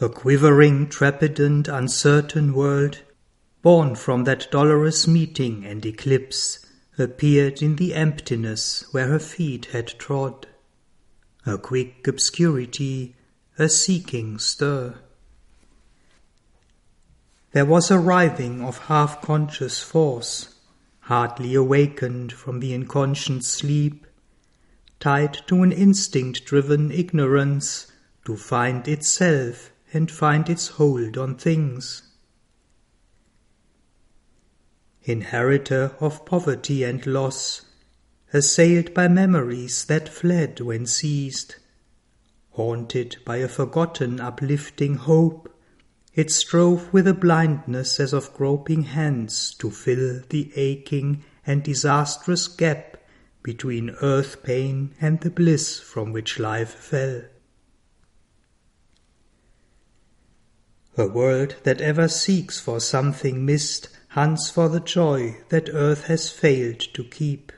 A quivering, trepidant, uncertain world, born from that dolorous meeting and eclipse, appeared in the emptiness where her feet had trod. A quick obscurity, a seeking stir. There was a writhing of half conscious force, hardly awakened from the inconscient sleep, tied to an instinct driven ignorance to find itself and find its hold on things. Inheritor of poverty and loss, assailed by memories that fled when seized, haunted by a forgotten uplifting hope, it strove with a blindness as of groping hands to fill the aching and disastrous gap between earth pain and the bliss from which life fell. A world that ever seeks for something missed hunts for the joy that earth has failed to keep.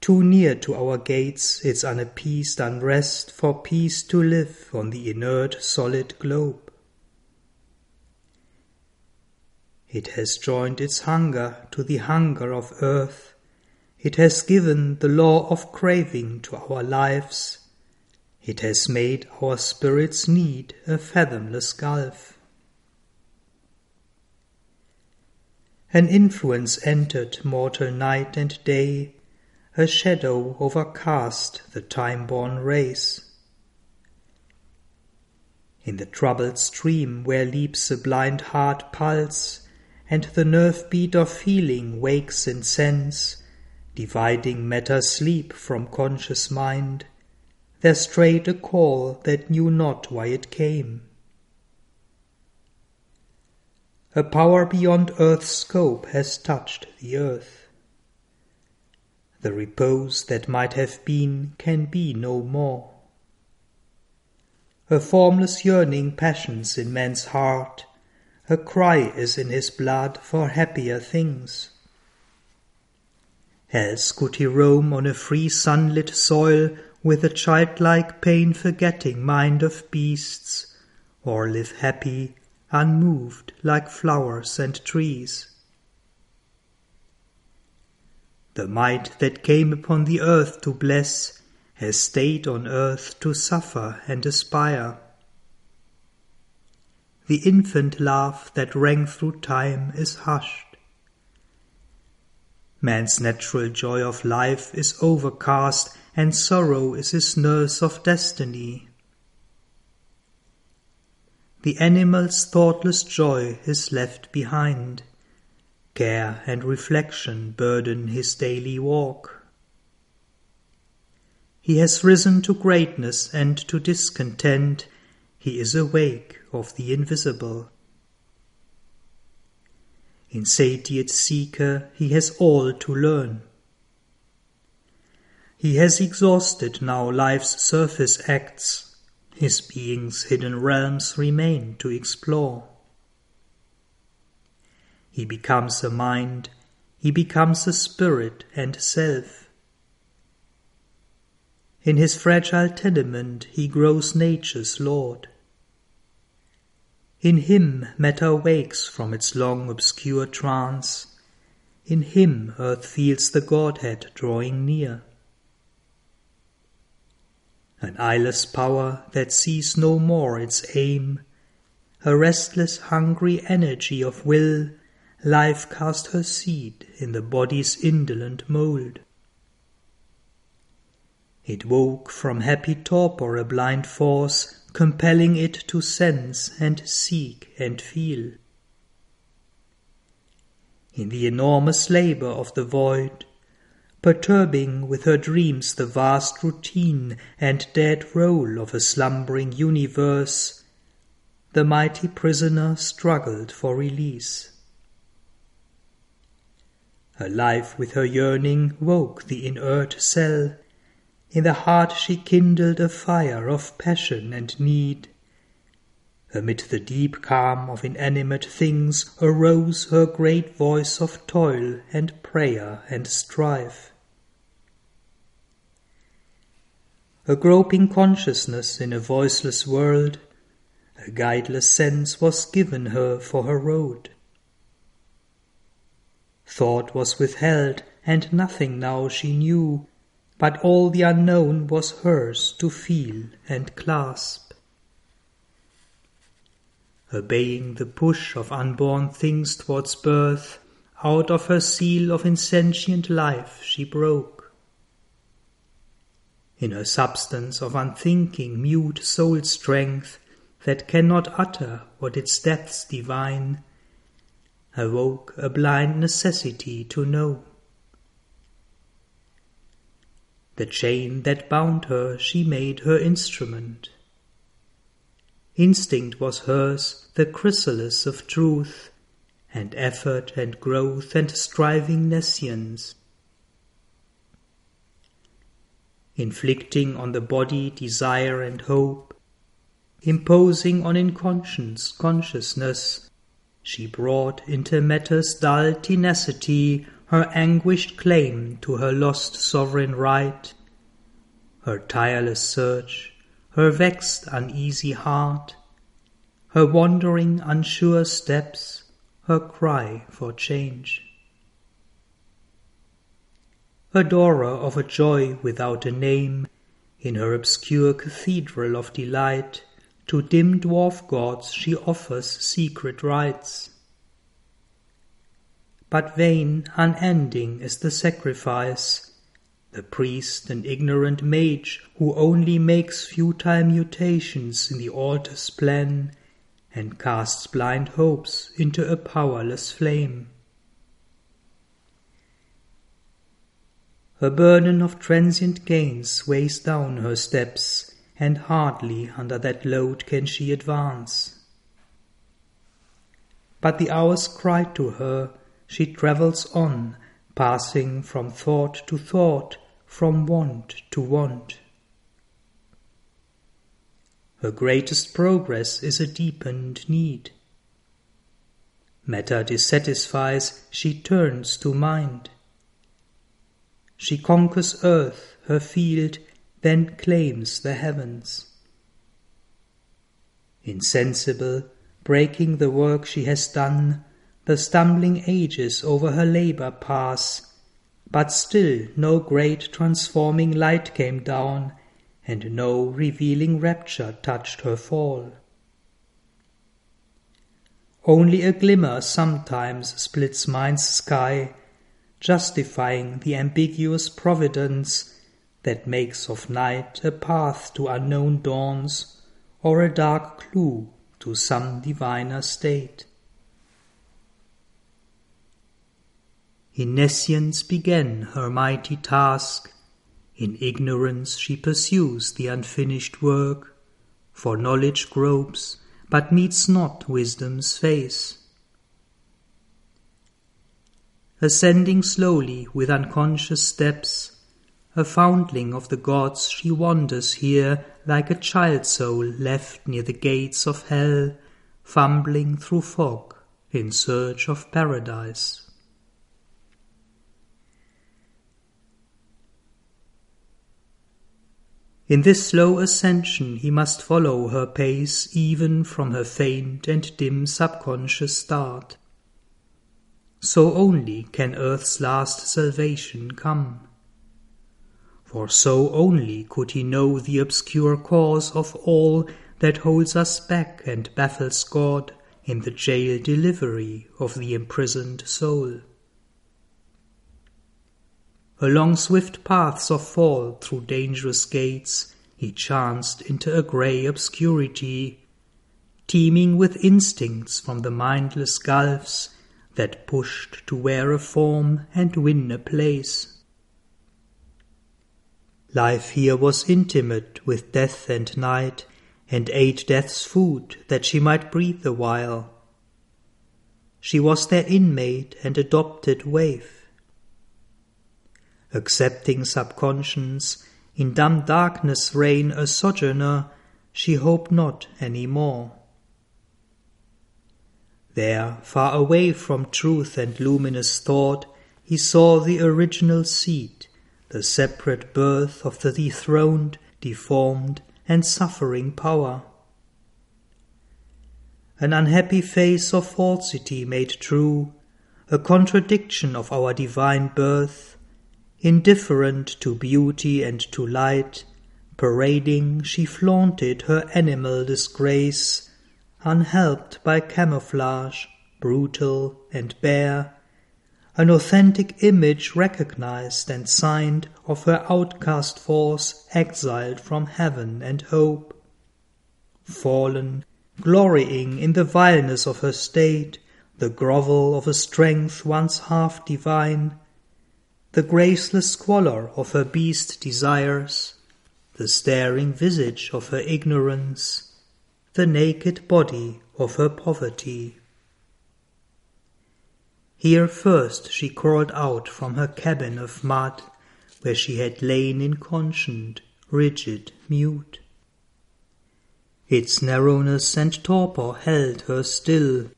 Too near to our gates its unappeased unrest for peace to live on the inert solid globe. It has joined its hunger to the hunger of earth. It has given the law of craving to our lives. It has made our spirit's need a fathomless gulf. An influence entered mortal night and day a shadow overcast the time-born race. In the troubled stream where leaps a blind heart pulse, and the nerve beat of feeling wakes in sense, dividing matter sleep from conscious mind, there strayed a call that knew not why it came. A power beyond earth's scope has touched the earth. The repose that might have been can be no more. A formless yearning passions in man's heart, a cry is in his blood for happier things. Else could he roam on a free sunlit soil with a childlike pain forgetting mind of beasts, or live happy, unmoved like flowers and trees. The might that came upon the earth to bless has stayed on earth to suffer and aspire. The infant laugh that rang through time is hushed. Man's natural joy of life is overcast, and sorrow is his nurse of destiny. The animal's thoughtless joy is left behind. Care and reflection burden his daily walk. He has risen to greatness and to discontent, he is awake of the invisible. Insatiate seeker, he has all to learn. He has exhausted now life's surface acts, his being's hidden realms remain to explore. He becomes a mind, he becomes a spirit and self. In his fragile tenement he grows nature's lord. In him matter wakes from its long obscure trance. In him earth feels the Godhead drawing near. An eyeless power that sees no more its aim, a restless hungry energy of will life cast her seed in the body's indolent mould. It woke from happy torpor a blind force, compelling it to sense and seek and feel. In the enormous labor of the void, perturbing with her dreams the vast routine and dead roll of a slumbering universe, the mighty prisoner struggled for release. Her life with her yearning woke the inert cell. In the heart she kindled a fire of passion and need. Amid the deep calm of inanimate things arose her great voice of toil and prayer and strife. a groping consciousness in a voiceless world, a guideless sense was given her for her road. Thought was withheld, and nothing now she knew, but all the unknown was hers to feel and clasp. Obeying the push of unborn things towards birth, out of her seal of insentient life she broke. In her substance of unthinking, mute soul strength that cannot utter what its depths divine, awoke a blind necessity to know. The chain that bound her she made her instrument. Instinct was hers, the chrysalis of truth, and effort and growth and striving nescience. Inflicting on the body desire and hope, imposing on inconscience consciousness, she brought into matter's dull tenacity her anguished claim to her lost sovereign right, her tireless search, her vexed uneasy heart, her wandering unsure steps, her cry for change. Adorer of a joy without a name, in her obscure cathedral of delight, to dim dwarf gods she offers secret rites. But vain, unending is the sacrifice, the priest an ignorant mage who only makes futile mutations in the altar's plan and casts blind hopes into a powerless flame. Her burden of transient gains weighs down her steps, and hardly under that load can she advance. But the hours cry to her, she travels on, passing from thought to thought, from want to want. Her greatest progress is a deepened need. Matter dissatisfies, she turns to mind. She conquers earth, her field, then claims the heavens. Insensible, breaking the work she has done, the stumbling ages over her labor pass, but still no great transforming light came down and no revealing rapture touched her fall. Only a glimmer sometimes splits mind's sky, justifying the ambiguous providence that makes of night a path to unknown dawns or a dark clue to some diviner state. In nescience began her mighty task, in ignorance she pursues the unfinished work, for knowledge gropes, but meets not wisdom's face. Ascending slowly with unconscious steps, a foundling of the gods she wanders here like a child soul left near the gates of hell, fumbling through fog in search of paradise. In this slow ascension he must follow her pace even from her faint and dim subconscious start. So only can earth's last salvation come. For so only could he know the obscure cause of all that holds us back and baffles God in the jail delivery of the imprisoned soul. Along swift paths of fall through dangerous gates he chanced into a grey obscurity, teeming with instincts from the mindless gulfs that pushed to wear a form and win a place. Life here was intimate with death and night, and ate death's food that she might breathe a while. She was their inmate and adopted waif accepting subconscience, in dumb darkness reign a sojourner, she hoped not any more. There, far away from truth and luminous thought, he saw the original seed, the separate birth of the dethroned, deformed, and suffering power. An unhappy face of falsity made true, a contradiction of our divine birth, indifferent to beauty and to light, parading she flaunted her animal disgrace, unhelped by camouflage, brutal and bare, an authentic image recognized and signed of her outcast force exiled from heaven and hope. Fallen, glorying in the vileness of her state, the grovel of a strength once half divine, the graceless squalor of her beast desires, the staring visage of her ignorance, the naked body of her poverty. Here first she crawled out from her cabin of mud, where she had lain inconscient, rigid, mute. Its narrowness and torpor held her still.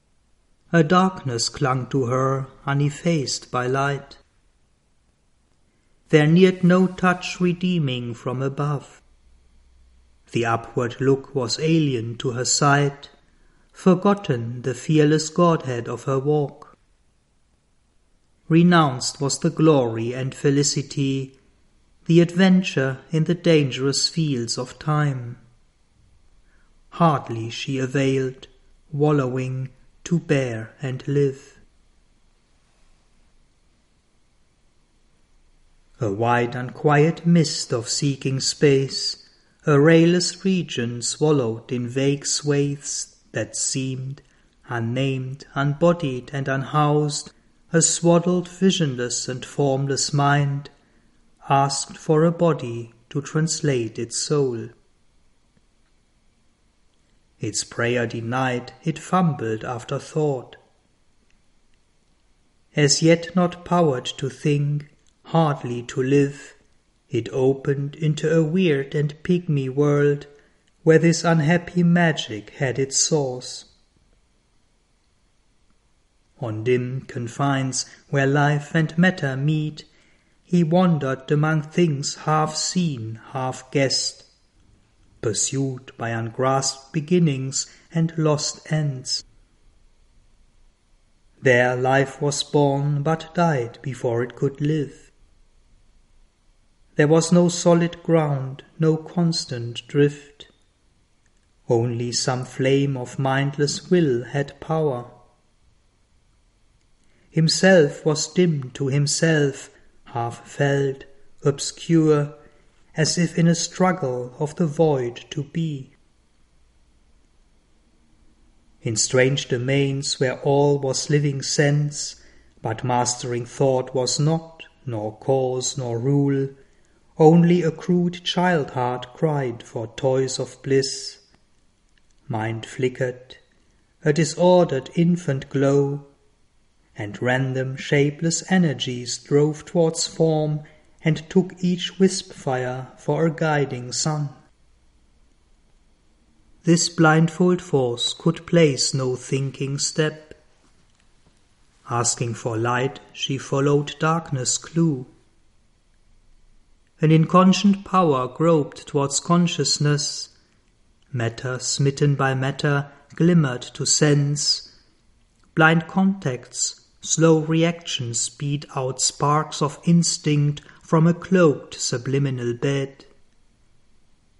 A darkness clung to her, uneffaced by light. There neared no touch redeeming from above. The upward look was alien to her sight, forgotten the fearless godhead of her walk. Renounced was the glory and felicity, the adventure in the dangerous fields of time. Hardly she availed, wallowing, to bear and live. A wide unquiet mist of seeking space, a rayless region swallowed in vague swathes that seemed, unnamed, unbodied, and unhoused, a swaddled, visionless, and formless mind asked for a body to translate its soul. Its prayer denied, it fumbled after thought. As yet not powered to think, hardly to live, it opened into a weird and pygmy world where this unhappy magic had its source. On dim confines where life and matter meet, he wandered among things half seen, half guessed, pursued by ungrasped beginnings and lost ends. There life was born but died before it could live. There was no solid ground, no constant drift. Only some flame of mindless will had power Himself was dim to himself, half felt, obscure, as if in a struggle of the void to be. In strange domains where all was living sense, but mastering thought was not, nor cause nor rule, only a crude child heart cried for toys of bliss. Mind flickered, a disordered infant glow and random shapeless energies drove towards form and took each wisp fire for a guiding sun. This blindfold force could place no thinking step. Asking for light, she followed darkness' clue. An inconscient power groped towards consciousness. Matter smitten by matter glimmered to sense. Blind contacts Slow reactions beat out sparks of instinct from a cloaked subliminal bed.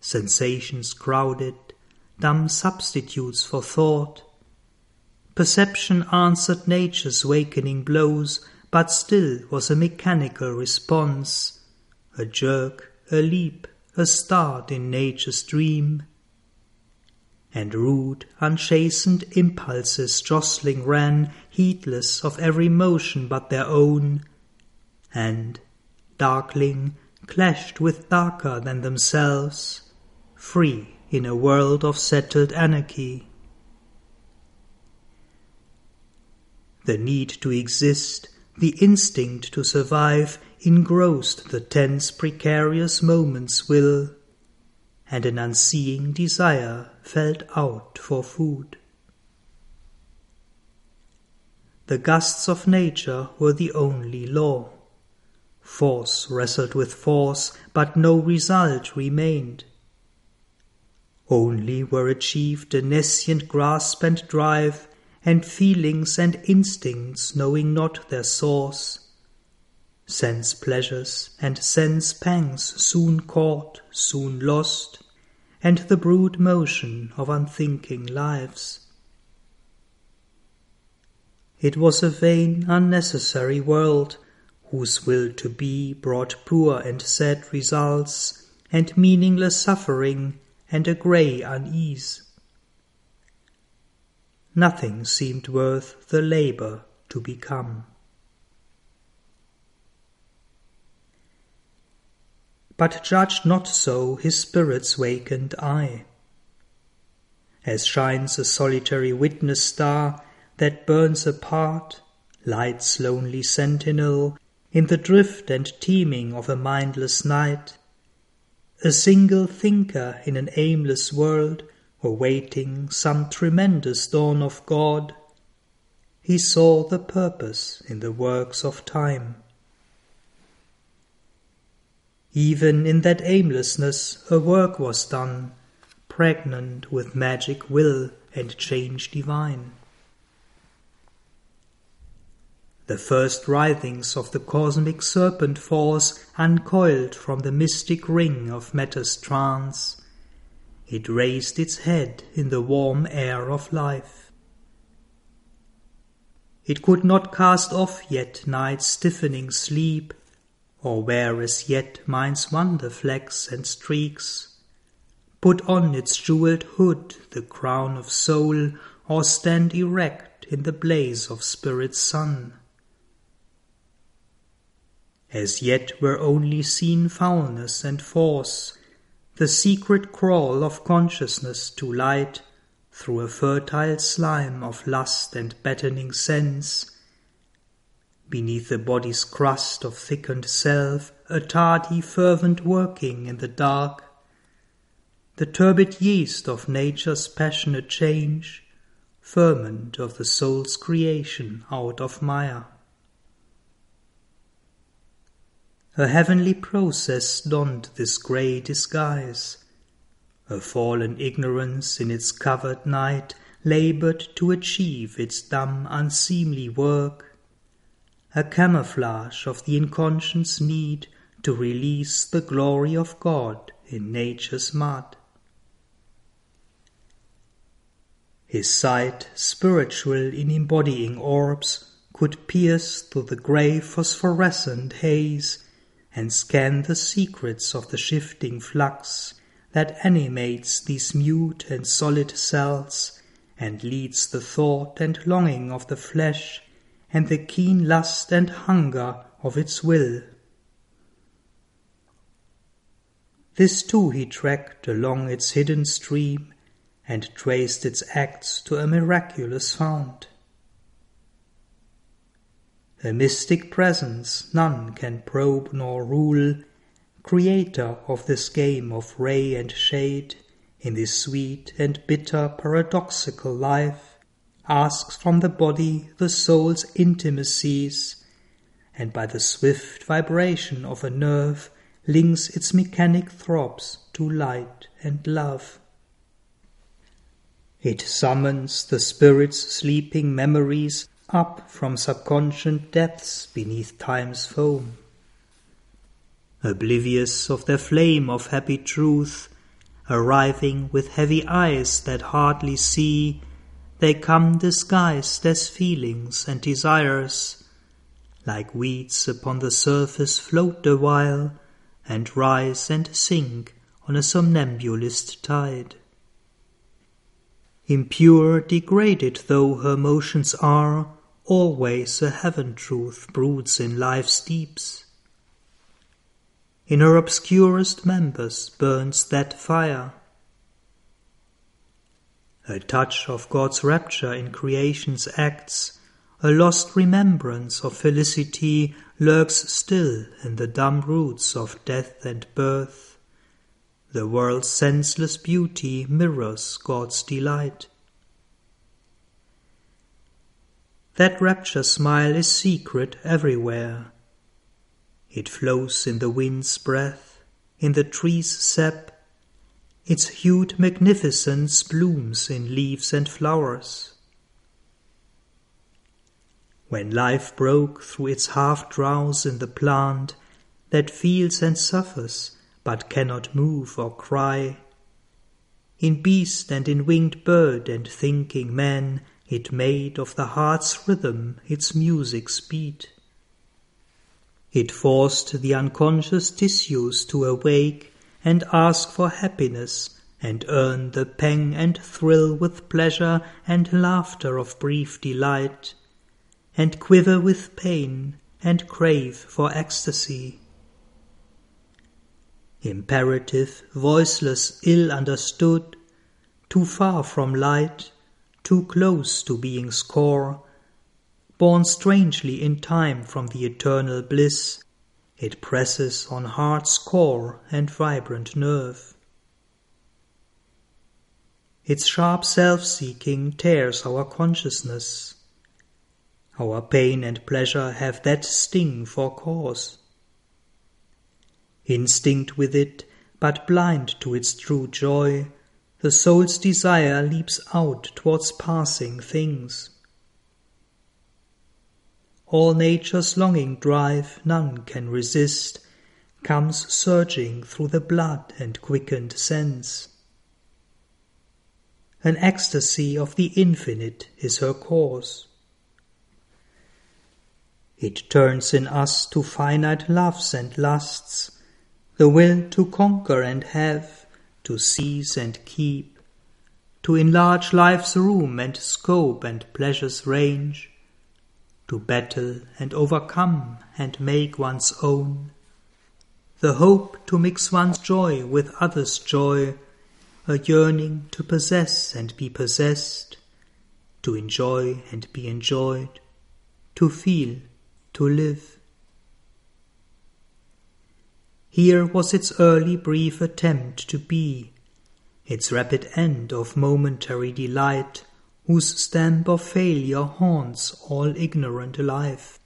Sensations crowded, dumb substitutes for thought. Perception answered nature's wakening blows, but still was a mechanical response, a jerk, a leap, a start in nature's dream and rude, unchastened impulses jostling ran, heedless of every motion but their own, and, darkling, clashed with darker than themselves, free in a world of settled anarchy. The need to exist, the instinct to survive, engrossed the tense, precarious moment's will and an unseeing desire felt out for food. The gusts of nature were the only law. Force wrestled with force, but no result remained. Only were achieved a nescient grasp and drive, and feelings and instincts knowing not their source. Sense pleasures and sense pangs soon caught, soon lost, and the brute motion of unthinking lives. It was a vain, unnecessary world, whose will to be brought poor and sad results, and meaningless suffering, and a grey unease. Nothing seemed worth the labour to become. But judged not so his spirit's wakened eye. As shines a solitary witness star that burns apart, light's lonely sentinel, in the drift and teeming of a mindless night, a single thinker in an aimless world, awaiting some tremendous dawn of God, he saw the purpose in the works of time. Even in that aimlessness a work was done, pregnant with magic will and change divine. The first writhings of the cosmic serpent force uncoiled from the mystic ring of matter's trance. It raised its head in the warm air of life. It could not cast off yet night's stiffening sleep or wear as yet mind's wonder flecks and streaks. Put on its jewelled hood the crown of soul, or stand erect in the blaze of spirit's sun. As yet were only seen foulness and force, the secret crawl of consciousness to light through a fertile slime of lust and battening sense, Beneath the body's crust of thickened self, a tardy, fervent working in the dark. The turbid yeast of nature's passionate change, ferment of the soul's creation out of mire. A heavenly process donned this grey disguise. A fallen ignorance in its covered night laboured to achieve its dumb, unseemly work a camouflage of the inconscious need to release the glory of God in nature's mud. His sight, spiritual in embodying orbs, could pierce through the grey phosphorescent haze and scan the secrets of the shifting flux that animates these mute and solid cells and leads the thought and longing of the flesh and the keen lust and hunger of its will. This too he tracked along its hidden stream and traced its acts to a miraculous fount. A mystic presence none can probe nor rule, creator of this game of ray and shade in this sweet and bitter paradoxical life, asks from the body the soul's intimacies, and by the swift vibration of a nerve links its mechanic throbs to light and love. It summons the spirit's sleeping memories up from subconscious depths beneath time's foam. Oblivious of their flame of happy truth, arriving with heavy eyes that hardly see they come disguised as feelings and desires, like weeds upon the surface float a while, and rise and sink on a somnambulist tide. Impure, degraded though her motions are, always a heaven truth broods in life's deeps. In her obscurest members burns that fire a touch of God's rapture in creation's acts, a lost remembrance of felicity lurks still in the dumb roots of death and birth. The world's senseless beauty mirrors God's delight. That rapture smile is secret everywhere. It flows in the wind's breath, in the tree's sap, its hued magnificence blooms in leaves and flowers. When life broke through its half drowse in the plant that feels and suffers but cannot move or cry, in beast and in winged bird and thinking man it made of the heart's rhythm its music's beat. It forced the unconscious tissues to awake and ask for happiness and earn the pang and thrill with pleasure and laughter of brief delight, and quiver with pain and crave for ecstasy. Imperative, voiceless, ill understood, too far from light, too close to being's core, born strangely in time from the eternal bliss, it presses on heart's core and vibrant nerve. Its sharp self-seeking tears our consciousness. Our pain and pleasure have that sting for cause. Instinct with it, but blind to its true joy, the soul's desire leaps out towards passing things. All nature's longing drive none can resist, comes surging through the blood and quickened sense. An ecstasy of the infinite is her cause. It turns in us to finite loves and lusts, the will to conquer and have, to seize and keep, to enlarge life's room and scope and pleasure's range, to battle and overcome and make one's own, the hope to mix one's joy with others' joy, a yearning to possess and be possessed, to enjoy and be enjoyed, to feel, to live. Here was its early brief attempt to be, its rapid end of momentary delight, whose stamp of failure haunts all ignorant life.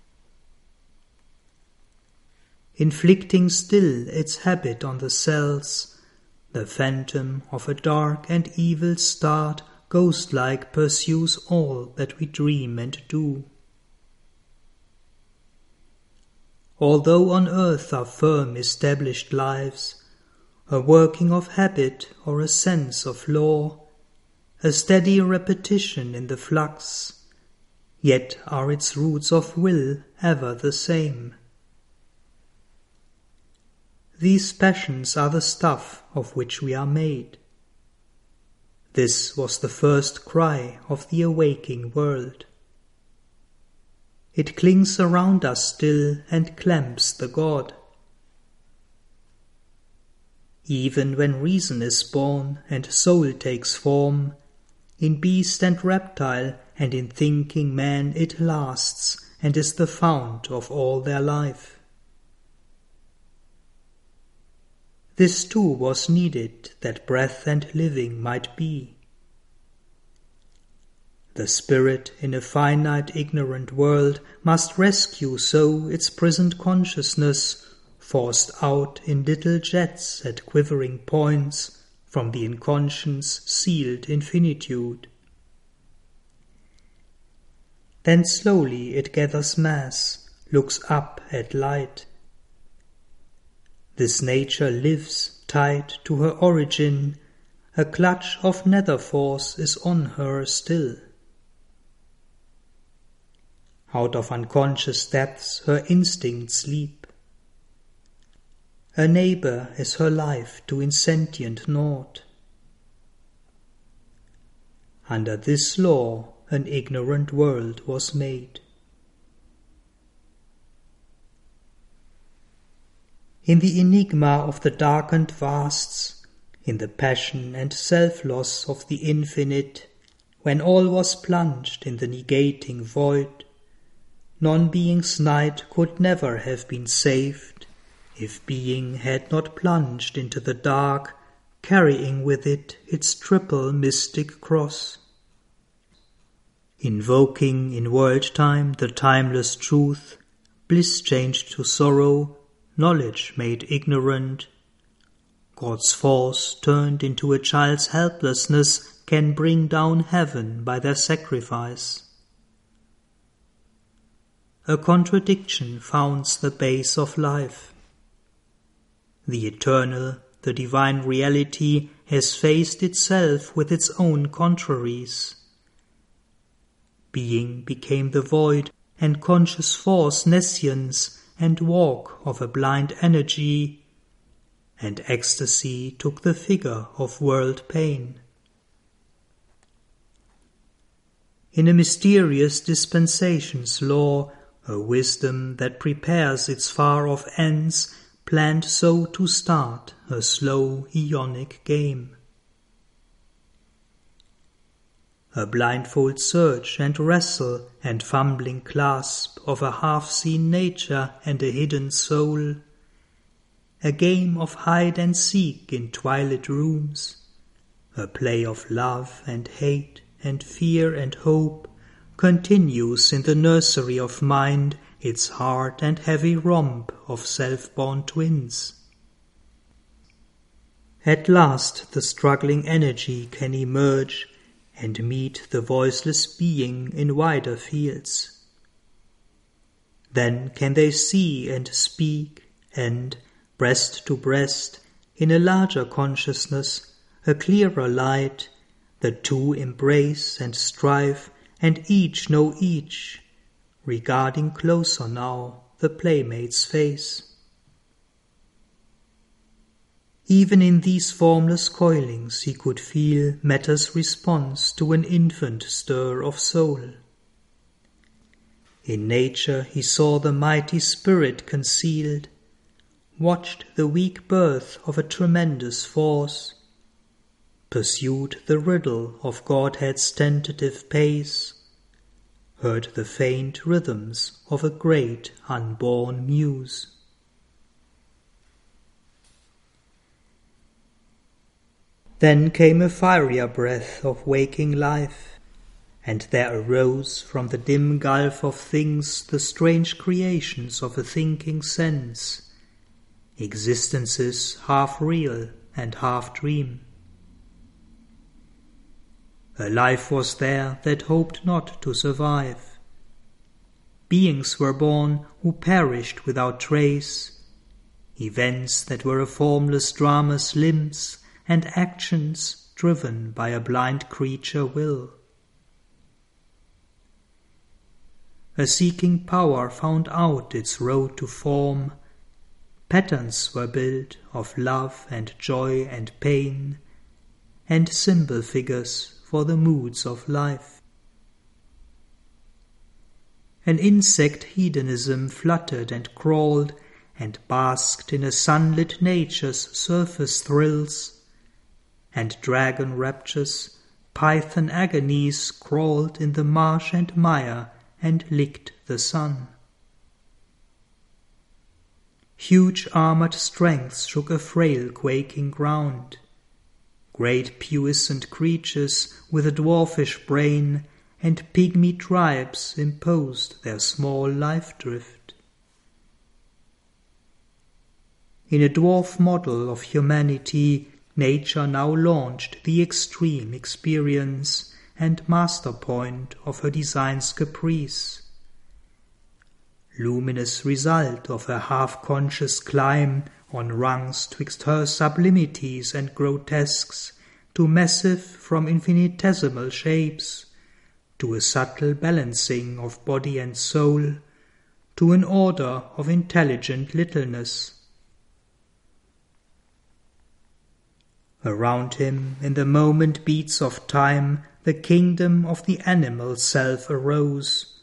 Inflicting still its habit on the cells, the phantom of a dark and evil start ghost-like pursues all that we dream and do. although on earth are firm established lives, a working of habit or a sense of law, a steady repetition in the flux, yet are its roots of will ever the same. These passions are the stuff of which we are made. This was the first cry of the awaking world. It clings around us still and clamps the God. Even when reason is born and soul takes form, in beast and reptile and in thinking man it lasts and is the fount of all their life. This too was needed that breath and living might be. The spirit in a finite ignorant world must rescue so its prisoned consciousness, forced out in little jets at quivering points from the inconscience sealed infinitude. Then slowly it gathers mass, looks up at light. This nature lives tied to her origin, a clutch of nether force is on her still. Out of unconscious depths her instincts leap. A neighbor is her life to insentient naught. Under this law an ignorant world was made. In the enigma of the darkened vasts, in the passion and self-loss of the infinite, when all was plunged in the negating void, non-being's night could never have been saved if being had not plunged into the dark, carrying with it its triple mystic cross. Invoking in world time the timeless truth, bliss changed to sorrow, knowledge made ignorant, God's force turned into a child's helplessness can bring down heaven by their sacrifice. A contradiction founds the base of life. The eternal, the divine reality has faced itself with its own contraries. Being became the void, and conscious force nescience and walk of a blind energy, and ecstasy took the figure of world pain. In a mysterious dispensation's law, a wisdom that prepares its far off ends planned so to start a slow aeonic game. A blindfold search and wrestle and fumbling clasp of a half seen nature and a hidden soul. A game of hide and seek in twilit rooms. A play of love and hate and fear and hope continues in the nursery of mind its hard and heavy romp of self-born twins. At last the struggling energy can emerge and meet the voiceless being in wider fields. Then can they see and speak, and, breast to breast, in a larger consciousness, a clearer light, the two embrace and strive, and each know each, regarding closer now the playmate's face. Even in these formless coilings he could feel matter's response to an infant stir of soul. In nature he saw the mighty spirit concealed, watched the weak birth of a tremendous force, pursued the riddle of Godhead's tentative pace, heard the faint rhythms of a great unborn muse. Then came a fierier breath of waking life, and there arose from the dim gulf of things the strange creations of a thinking sense, existences half real and half dream. A life was there that hoped not to survive. Beings were born who perished without trace, events that were a formless drama's limbs and actions driven by a blind creature will. A seeking power found out its road to form. Patterns were built of love and joy and pain, and symbol figures for the moods of life. An insect hedonism fluttered and crawled and basked in a sunlit nature's surface thrills, and dragon raptures, python agonies crawled in the marsh and mire and licked the sun. Huge armored strengths shook a frail quaking ground, Great puissant creatures with a dwarfish brain and pygmy tribes imposed their small life drift. In a dwarf model of humanity, nature now launched the extreme experience and master point of her design's caprice. Luminous result of her half-conscious climb on rungs twixt her sublimities and grotesques, to massive from infinitesimal shapes, to a subtle balancing of body and soul, to an order of intelligent littleness. Around him, in the moment beats of time, the kingdom of the animal self arose,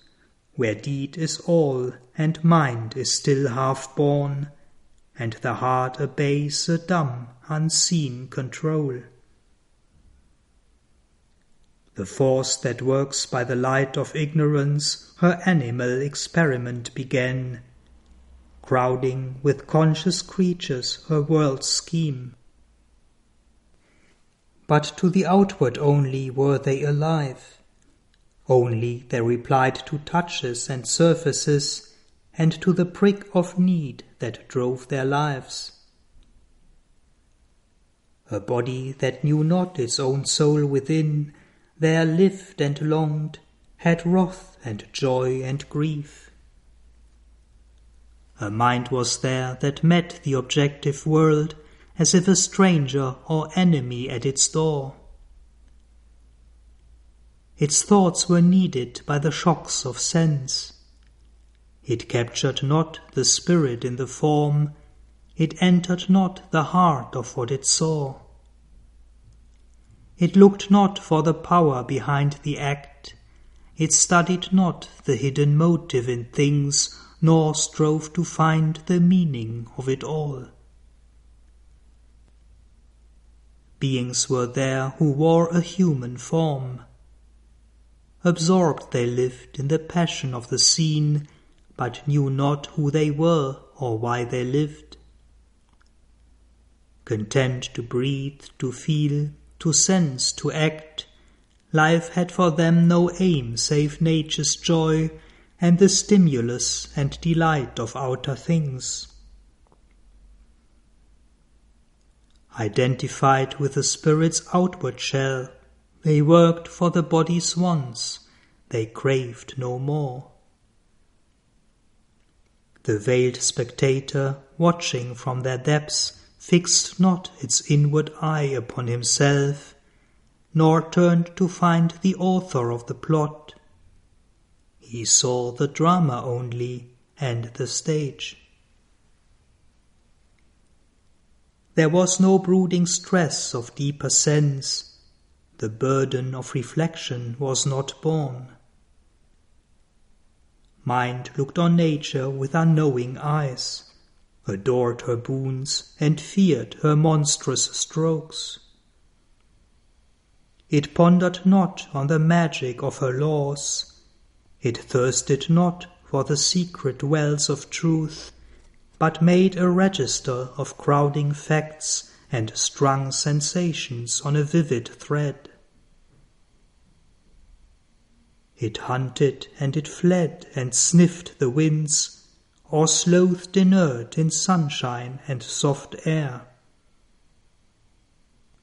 where deed is all and mind is still half born, and the heart obeys a dumb, unseen control. The force that works by the light of ignorance her animal experiment began, crowding with conscious creatures her world's scheme. But to the outward only were they alive. Only they replied to touches and surfaces and to the prick of need that drove their lives. A body that knew not its own soul within, there lived and longed, had wrath and joy and grief. A mind was there that met the objective world as if a stranger or enemy at its door. Its thoughts were kneaded by the shocks of sense. It captured not the spirit in the form, it entered not the heart of what it saw. It looked not for the power behind the act, it studied not the hidden motive in things, nor strove to find the meaning of it all. Beings were there who wore a human form. Absorbed they lived in the passion of the scene, but knew not who they were or why they lived. Content to breathe, to feel, to sense, to act, life had for them no aim save nature's joy and the stimulus and delight of outer things. Identified with the spirit's outward shell, they worked for the body's wants, they craved no more. The veiled spectator, watching from their depths, fixed not its inward eye upon himself, nor turned to find the author of the plot. He saw the drama only and the stage. There was no brooding stress of deeper sense. The burden of reflection was not borne. Mind looked on nature with unknowing eyes, adored her boons, and feared her monstrous strokes. It pondered not on the magic of her laws, it thirsted not for the secret wells of truth, but made a register of crowding facts and strung sensations on a vivid thread. It hunted and it fled and sniffed the winds, or slothed inert in sunshine and soft air.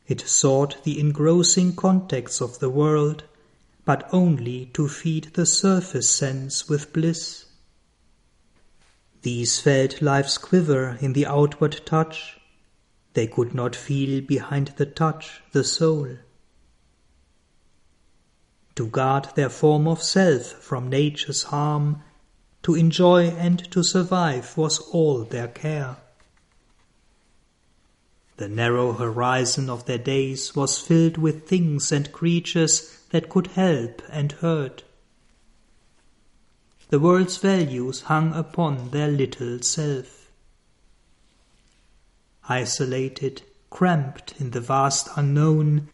It sought the engrossing contacts of the world, but only to feed the surface sense with bliss. These felt life's quiver in the outward touch. They could not feel behind the touch the soul. To guard their form of self from nature's harm, to enjoy and to survive was all their care. The narrow horizon of their days was filled with things and creatures that could help and hurt. The world's values hung upon their little self. Isolated, cramped in the vast unknown,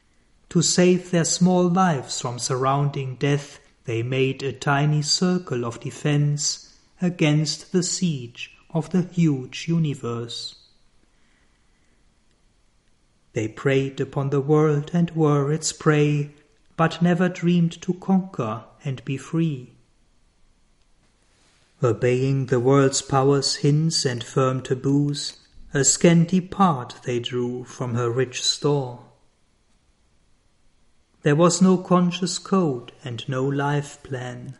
to save their small lives from surrounding death, they made a tiny circle of defense against the siege of the huge universe. They preyed upon the world and were its prey, but never dreamed to conquer and be free. Obeying the world's power's hints and firm taboos, a scanty part they drew from her rich store. There was no conscious code and no life plan.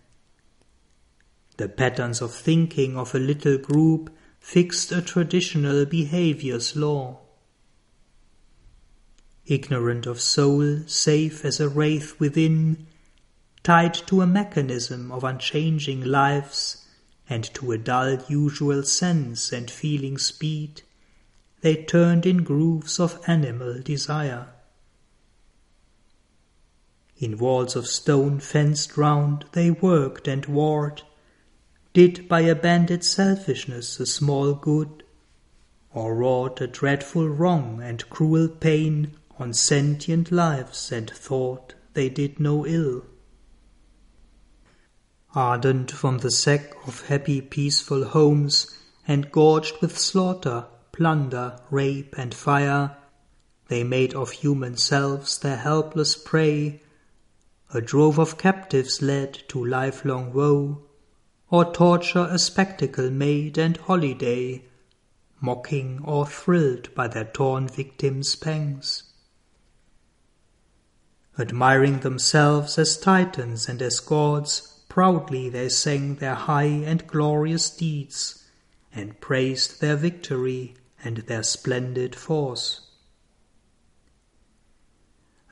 The patterns of thinking of a little group fixed a traditional behavior's law. Ignorant of soul, safe as a wraith within, tied to a mechanism of unchanging lives, and to a dull usual sense and feeling speed, they turned in grooves of animal desire. In walls of stone fenced round they worked and warred, did by a banded selfishness a small good, or wrought a dreadful wrong and cruel pain on sentient lives and thought they did no ill. Ardent from the sack of happy peaceful homes, and gorged with slaughter, plunder, rape, and fire, they made of human selves their helpless prey, a drove of captives led to lifelong woe, or torture a spectacle made and holiday, mocking or thrilled by their torn victims' pangs. Admiring themselves as titans and as gods, proudly they sang their high and glorious deeds, and praised their victory and their splendid force.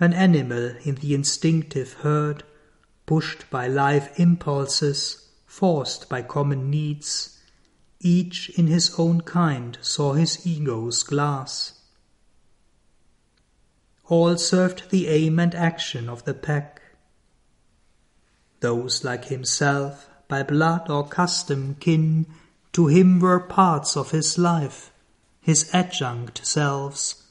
An animal in the instinctive herd, pushed by life impulses, forced by common needs, each in his own kind saw his ego's glass. All served the aim and action of the pack. Those like himself, by blood or custom kin, to him were parts of his life, his adjunct selves,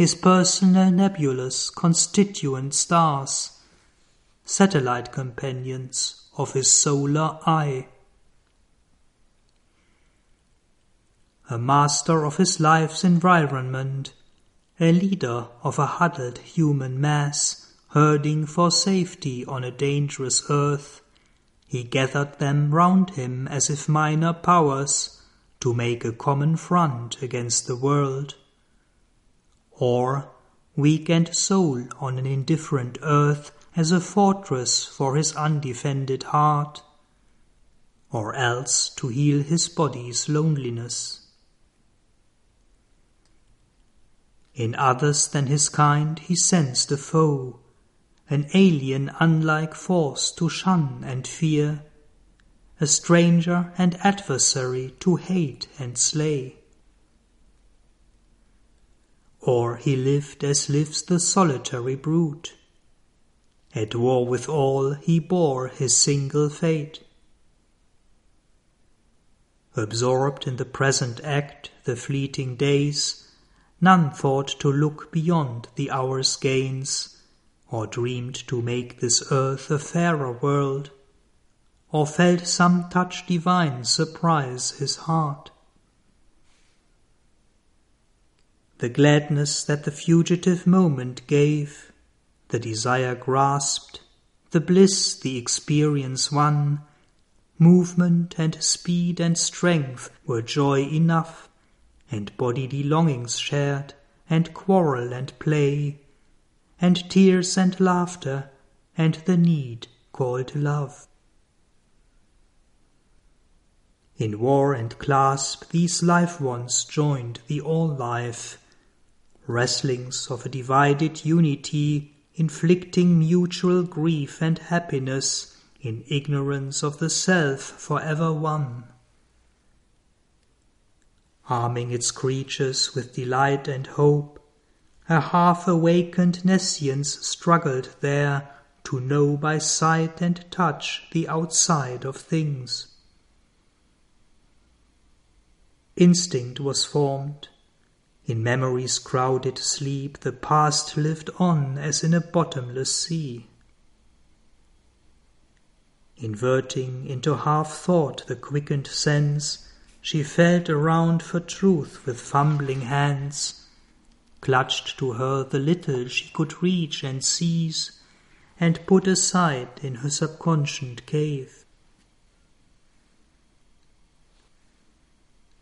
his personal nebulous constituent stars, satellite companions of his solar eye. A master of his life's environment, a leader of a huddled human mass, herding for safety on a dangerous earth, he gathered them round him as if minor powers to make a common front against the world. Or, weak and sole on an indifferent earth as a fortress for his undefended heart, or else to heal his body's loneliness. In others than his kind he sensed a foe, an alien unlike force to shun and fear, a stranger and adversary to hate and slay. Or he lived as lives the solitary brute. At war with all, he bore his single fate. Absorbed in the present act, the fleeting days, none thought to look beyond the hour's gains or dreamed to make this earth a fairer world, or felt some touch divine surprise his heart. The gladness that the fugitive moment gave, the desire grasped, the bliss the experience won, movement and speed and strength were joy enough, and bodily longings shared, and quarrel and play, and tears and laughter, and the need called love. In war and clasp these life ones joined the all life, wrestlings of a divided unity, inflicting mutual grief and happiness in ignorance of the self forever one. Arming its creatures with delight and hope, a half-awakened nescience struggled there to know by sight and touch the outside of things. Instinct was formed. In memory's crowded sleep the past lived on as in a bottomless sea. Inverting into half-thought the quickened sense, she felt around for truth with fumbling hands, clutched to her the little she could reach and seize, and put aside in her subconscient cave.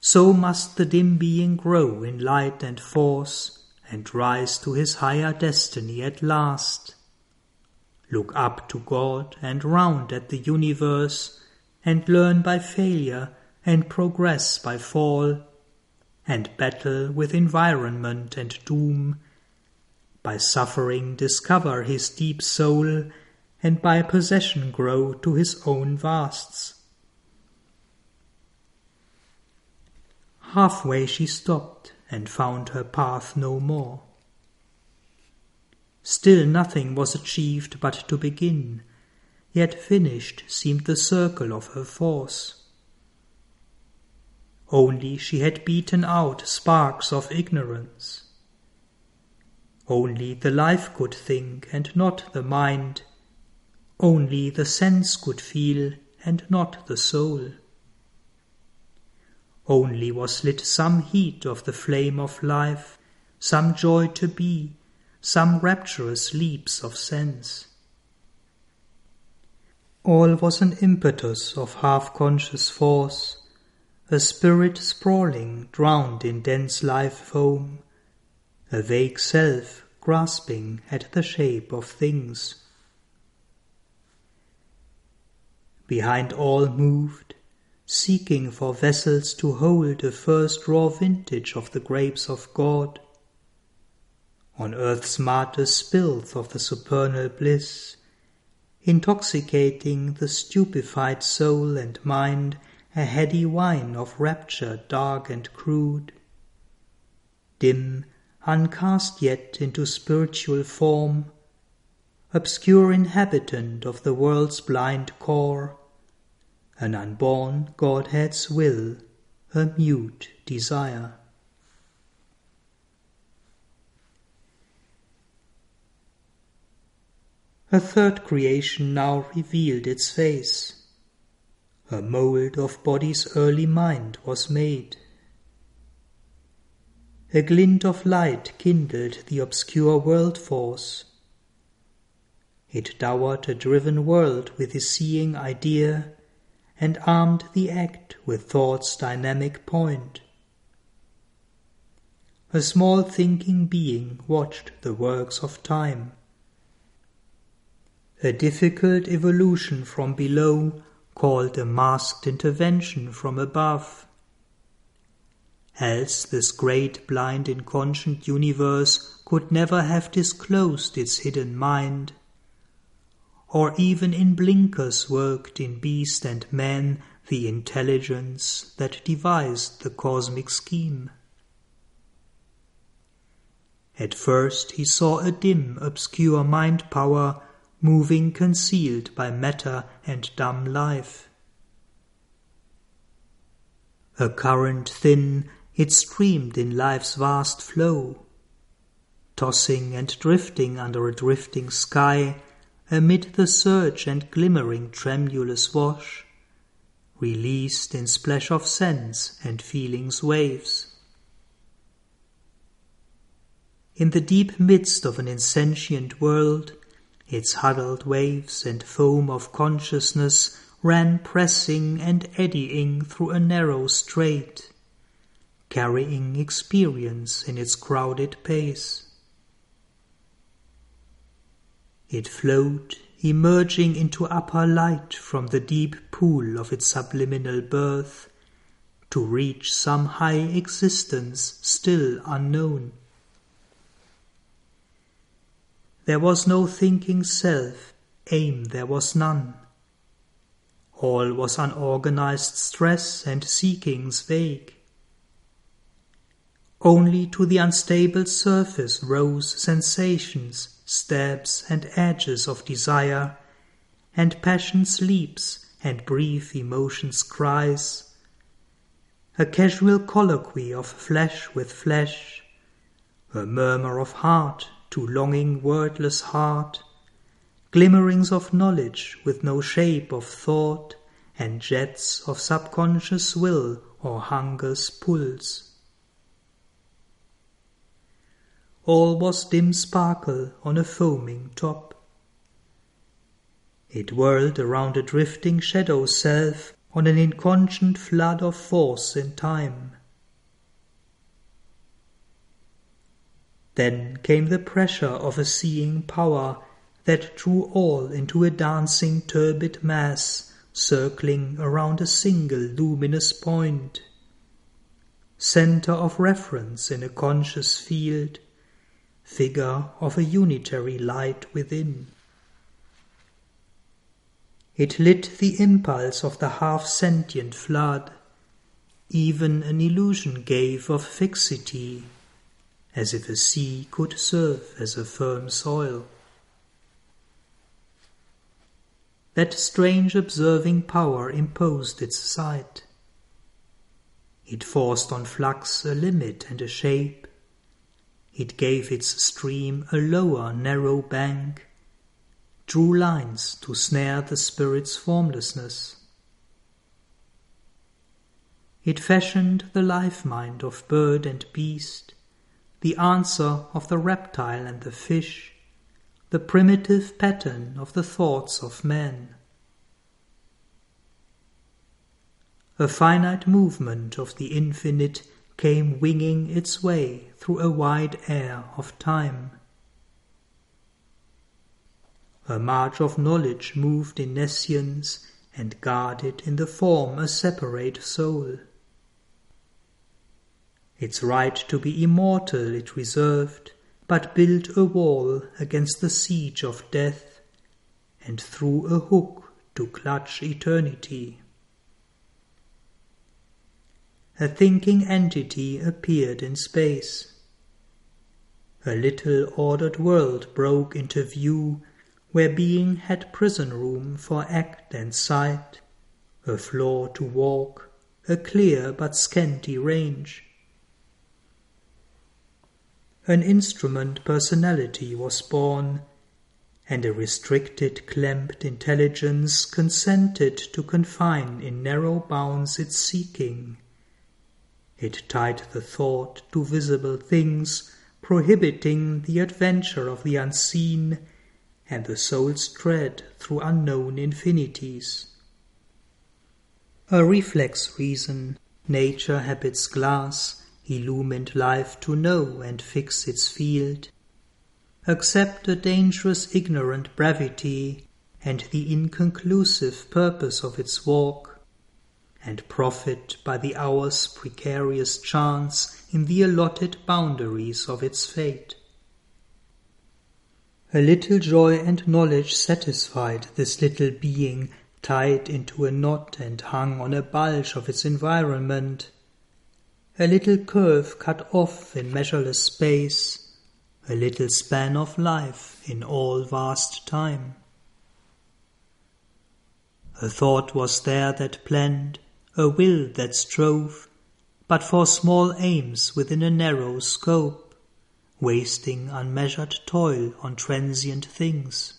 So must the dim being grow in light and force, and rise to his higher destiny at last. Look up to God and round at the universe, and learn by failure and progress by fall and battle with environment and doom, by suffering discover his deep soul, and by possession grow to his own vasts. Halfway she stopped and found her path no more. Still nothing was achieved but to begin, yet finished seemed the circle of her force. Only she had beaten out sparks of ignorance. Only the life could think and not the mind. Only the sense could feel and not the soul. Only was lit some heat of the flame of life, some joy to be, some rapturous leaps of sense. All was an impetus of half conscious force a spirit sprawling, drowned in dense life foam, a vague self grasping at the shape of things. Behind all moved, seeking for vessels to hold the first raw vintage of the grapes of God. On earth's martyr spilth of the supernal bliss, intoxicating the stupefied soul and mind a heady wine of rapture dark and crude. Dim, uncast yet into spiritual form, obscure inhabitant of the world's blind core, an unborn Godhead's will, a mute desire. A third creation now revealed its face. A mould of body's early mind was made. A glint of light kindled the obscure world force. It dowered a driven world with his seeing idea and armed the act with thought's dynamic point. A small thinking being watched the works of time. A difficult evolution from below called a masked intervention from above. Else this great blind inconscient universe could never have disclosed its hidden mind or even in blinkers worked in beast and man the intelligence that devised the cosmic scheme. At first he saw a dim, obscure mind power moving concealed by matter and dumb life. A current thin, it streamed in life's vast flow, tossing and drifting under a drifting sky amid the surge and glimmering tremulous wash, released in splash of sense and feeling's waves. In the deep midst of an insentient world, its huddled waves and foam of consciousness ran pressing and eddying through a narrow strait, carrying experience in its crowded pace. It flowed, emerging into upper light from the deep pool of its subliminal birth, to reach some high existence still unknown. There was no thinking self, aim there was none. All was unorganized stress and seekings vague. Only to the unstable surface rose sensations stabs and edges of desire, and passion's leaps and brief emotion's cries. A casual colloquy of flesh with flesh, a murmur of heart to longing wordless heart, glimmerings of knowledge with no shape of thought, and jets of subconscious will or hunger's pulse. All was dim sparkle on a foaming top. It whirled around a drifting shadow self on an inconscient flood of force and time. Then came the pressure of a seeing power that drew all into a dancing turbid mass circling around a single luminous point. Center of reference in a conscious field figure of a unitary light within. It lit the impulse of the half sentient flood, even an illusion gave of fixity, as if a sea could serve as a firm soil. That strange observing power imposed its sight. It forced on flux a limit and a shape, it gave its stream a lower narrow bank, drew lines to snare the spirit's formlessness. It fashioned the life mind of bird and beast, the answer of the reptile and the fish, the primitive pattern of the thoughts of man. a finite movement of the infinite came winging its way through a wide air of time. A march of knowledge moved in nescience and guarded in the form a separate soul. Its right to be immortal it reserved, but built a wall against the siege of death, and threw a hook to clutch eternity. A thinking entity appeared in space. A little ordered world broke into view where being had prison room for act and sight, a floor to walk, a clear but scanty range. An instrument personality was born, and a restricted, clamped intelligence consented to confine in narrow bounds its seeking. It tied the thought to visible things, prohibiting the adventure of the unseen and the soul's tread through unknown infinities. A reflex reason, nature habits glass, illumined life to know and fix its field. Accept a dangerous ignorant brevity and the inconclusive purpose of its walk, and profit by the hour's precarious chance in the allotted boundaries of its fate. A little joy and knowledge satisfied this little being tied into a knot and hung on a bulge of its environment a little curve cut off in measureless space, a little span of life in all vast time. A thought was there that planned, a will that strove, but for small aims within a narrow scope, wasting unmeasured toil on transient things.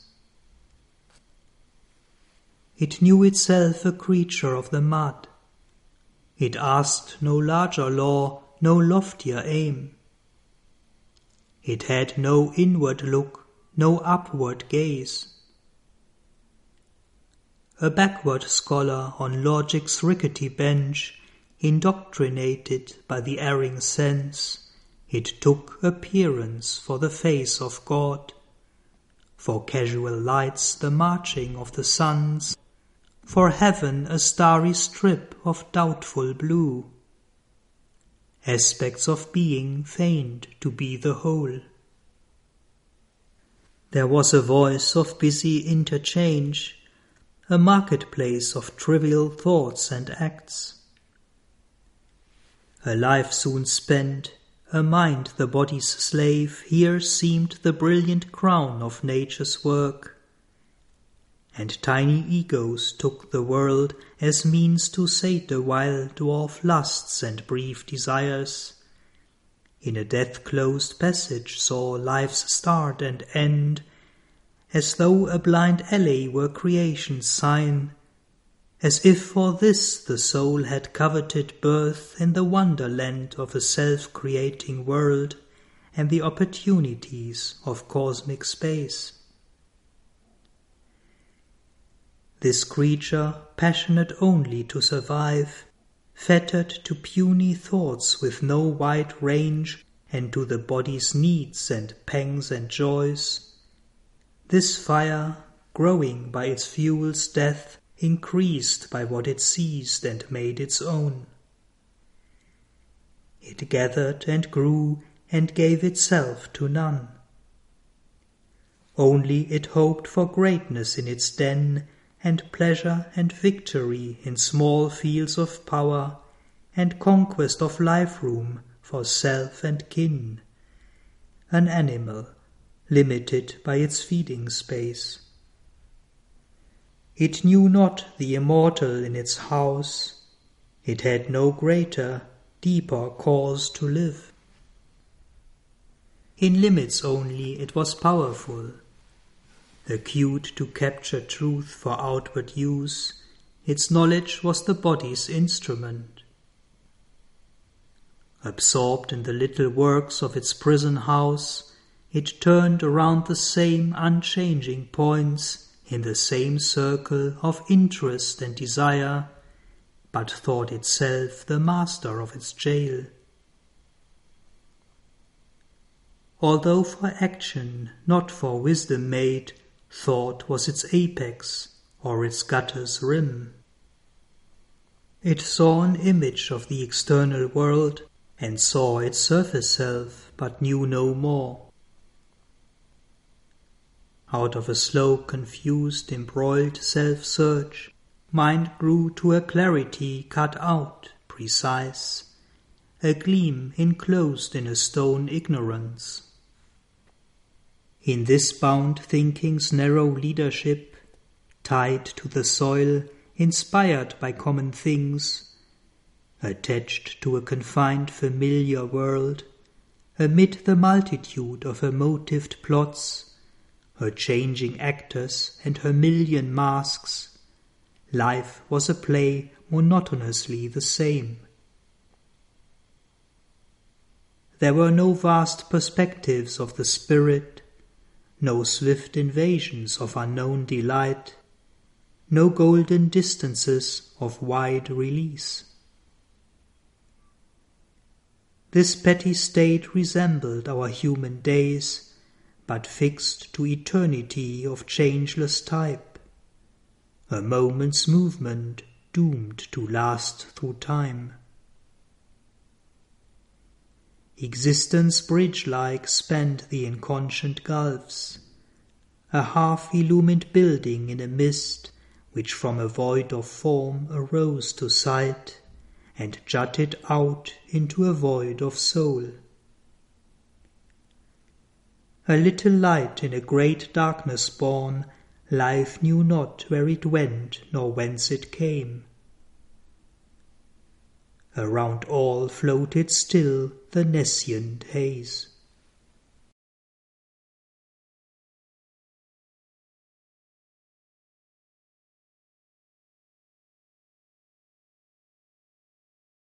It knew itself a creature of the mud, it asked no larger law, no loftier aim. It had no inward look, no upward gaze. A backward scholar on logic's rickety bench, indoctrinated by the erring sense, it took appearance for the face of God, for casual lights the marching of the suns, for heaven a starry strip of doubtful blue. Aspects of being feigned to be the whole. There was a voice of busy interchange, a marketplace of trivial thoughts and acts. A life soon spent, a mind the body's slave, here seemed the brilliant crown of nature's work and tiny egos took the world as means to sate the wild dwarf lusts and brief desires. In a death-closed passage saw life's start and end, as though a blind alley were creation's sign, as if for this the soul had coveted birth in the wonderland of a self-creating world and the opportunities of cosmic space. This creature, passionate only to survive, fettered to puny thoughts with no wide range and to the body's needs and pangs and joys. This fire, growing by its fuel's death, increased by what it seized and made its own. It gathered and grew and gave itself to none. Only it hoped for greatness in its den and pleasure and victory in small fields of power, and conquest of life room for self and kin. An animal, limited by its feeding space. It knew not the immortal in its house, it had no greater, deeper cause to live. In limits only it was powerful acute to capture truth for outward use, its knowledge was the body's instrument. Absorbed in the little works of its prison house, it turned around the same unchanging points in the same circle of interest and desire, but thought itself the master of its jail. Although for action, not for wisdom made, thought was its apex, or its gutter's rim. It saw an image of the external world, and saw its surface self, but knew no more. Out of a slow, confused, embroiled self-search, mind grew to a clarity cut out, precise, a gleam enclosed in a stone ignorance. In this bound thinking's narrow leadership, tied to the soil, inspired by common things, attached to a confined familiar world, amid the multitude of her motived plots, her changing actors and her million masks, life was a play monotonously the same. There were no vast perspectives of the spirit, no swift invasions of unknown delight, no golden distances of wide release. This petty state resembled our human days, but fixed to eternity of changeless type, a moment's movement doomed to last through time. Existence bridge-like spanned the inconscient gulfs, a half-illumined building in a mist which from a void of form arose to sight and jutted out into a void of soul. A little light in a great darkness born, life knew not where it went nor whence it came. Around all floated still the nescient haze.